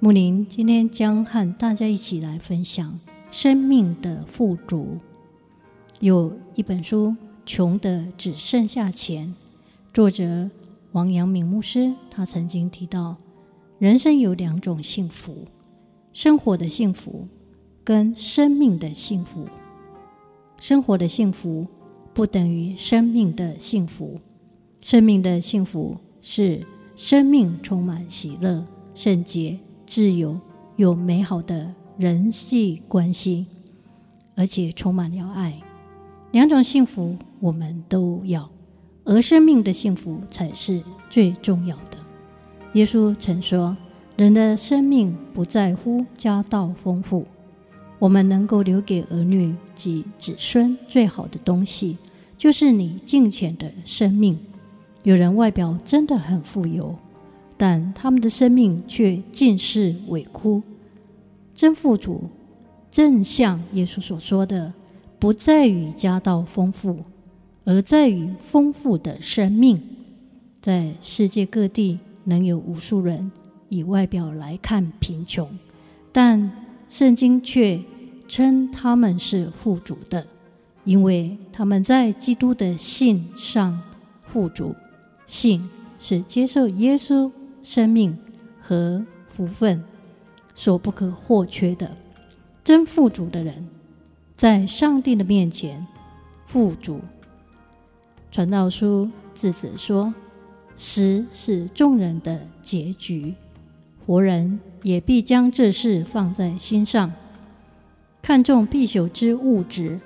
木林今天将和大家一起来分享生命的富足。有一本书，穷的只剩下钱。作者王阳明牧师，他曾经提到，人生有两种幸福：生活的幸福跟生命的幸福。生活的幸福不等于生命的幸福。生命的幸福是生命充满喜乐、圣洁。自由有美好的人际关系，而且充满了爱。两种幸福我们都要，而生命的幸福才是最重要的。耶稣曾说：“人的生命不在乎家道丰富，我们能够留给儿女及子孙最好的东西，就是你金钱的生命。”有人外表真的很富有。但他们的生命却尽是委枯。真富足，正像耶稣所说的，不在于家道丰富，而在于丰富的生命。在世界各地，能有无数人以外表来看贫穷，但圣经却称他们是富足的，因为他们在基督的信上富足。信是接受耶稣。生命和福分所不可或缺的，真富足的人，在上帝的面前富足。传道书智者说：“死是众人的结局，活人也必将这事放在心上，看重必朽之物质，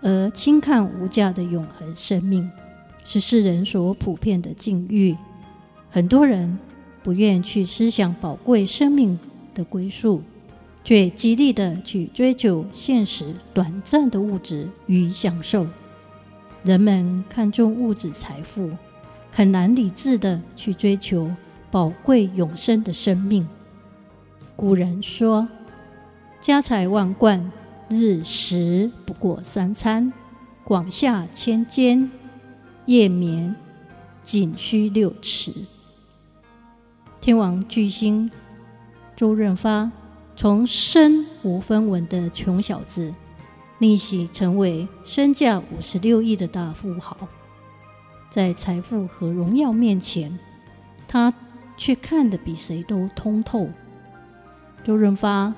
而轻看无价的永恒生命，是世人所普遍的境遇。很多人。”不愿去思想宝贵生命的归宿，却极力的去追求现实短暂的物质与享受。人们看重物质财富，很难理智的去追求宝贵永生的生命。古人说：“家财万贯，日食不过三餐；广厦千间，夜眠仅需六尺。”天王巨星周润发从身无分文的穷小子，逆袭成为身价五十六亿的大富豪。在财富和荣耀面前，他却看得比谁都通透。周润发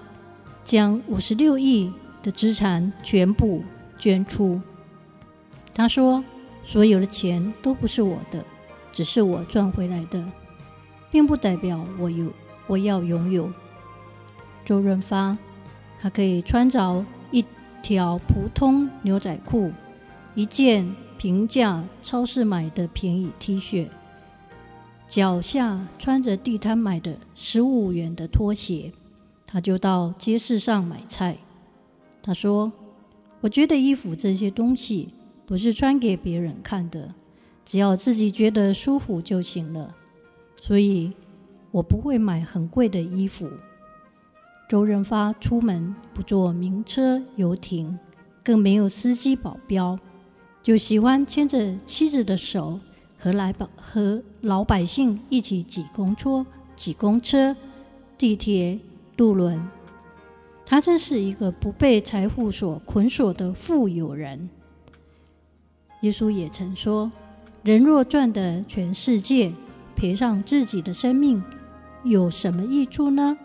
将五十六亿的资产全部捐出。他说：“所有的钱都不是我的，只是我赚回来的。”并不代表我有，我要拥有。周润发，他可以穿着一条普通牛仔裤，一件平价超市买的便宜 T 恤，脚下穿着地摊买的十五元的拖鞋，他就到街市上买菜。他说：“我觉得衣服这些东西不是穿给别人看的，只要自己觉得舒服就行了。”所以，我不会买很贵的衣服。周润发出门不坐名车游艇，更没有司机保镖，就喜欢牵着妻子的手，和来百和老百姓一起挤公车、挤公车、地铁、渡轮。他真是一个不被财富所捆锁的富有人。耶稣也曾说：“人若赚得全世界，”赔上自己的生命有什么益处呢？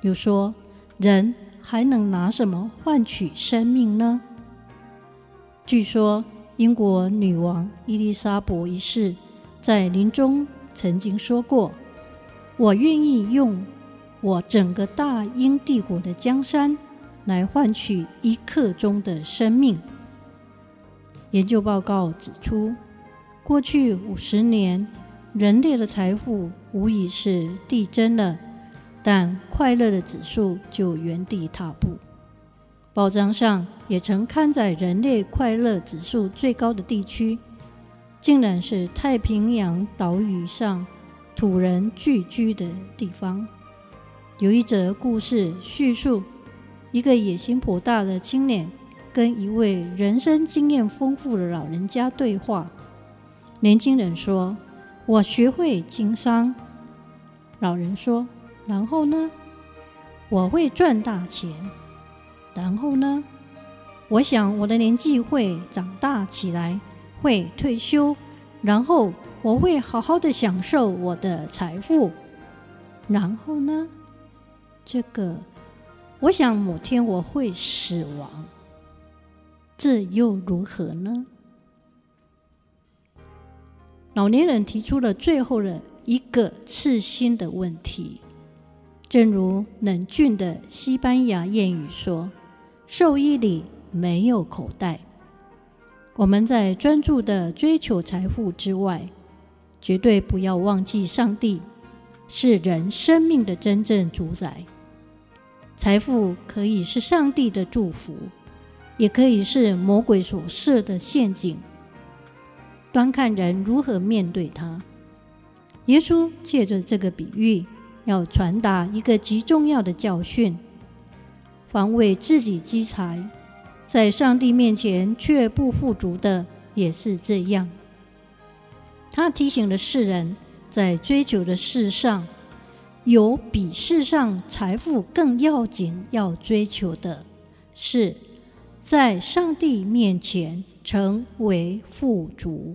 又说，人还能拿什么换取生命呢？据说英国女王伊丽莎白一世在临终曾经说过：“我愿意用我整个大英帝国的江山来换取一刻钟的生命。”研究报告指出，过去五十年。人类的财富无疑是递增了，但快乐的指数就原地踏步。报章上也曾刊载人类快乐指数最高的地区，竟然是太平洋岛屿上土人聚居的地方。有一则故事叙述，一个野心颇大的青年跟一位人生经验丰富的老人家对话。年轻人说：“我学会经商。”老人说：“然后呢？我会赚大钱。然后呢？我想我的年纪会长大起来，会退休，然后我会好好的享受我的财富。然后呢？”这个，我想某天我会死亡，这又如何呢？老年人提出了最后的一个刺心的问题，正如冷峻的西班牙谚语说：“兽医里没有口袋。”我们在专注的追求财富之外，绝对不要忘记上帝是人生命的真正主宰。财富可以是上帝的祝福，也可以是魔鬼所设的陷阱，端看人如何面对它。耶稣借着这个比喻，要传达一个极重要的教训：防卫自己积财，在上帝面前却不富足的，也是这样。他提醒了世人，在追求的事上。有比世上财富更要紧，要追求的是在上帝面前成为富足。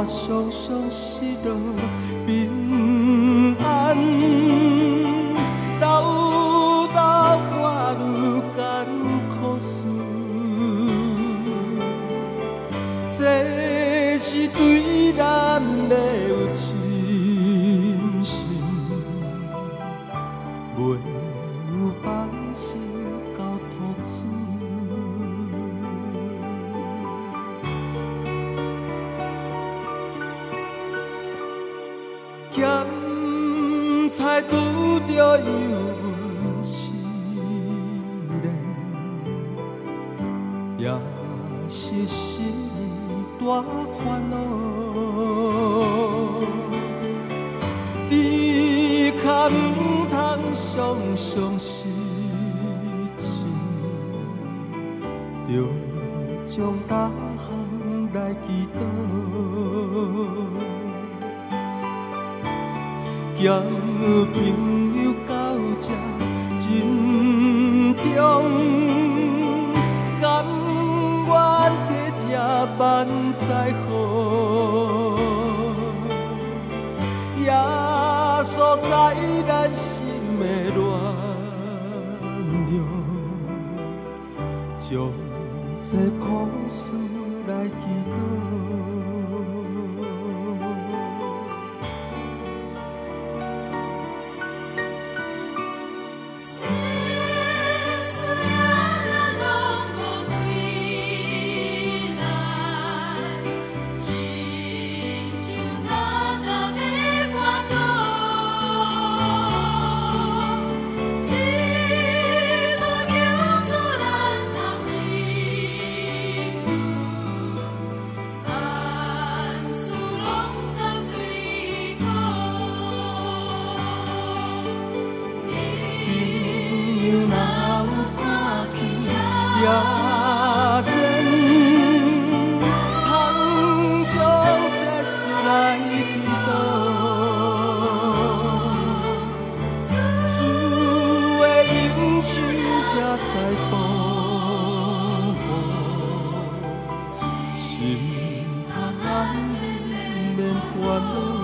肝常常失落咸菜拄着油温时冷，也是心。大烦恼，只可唔通常常失志，着将大项来祈祷，交朋友到这真重。万载好，也所在咱心的暖流，将这苦事 one.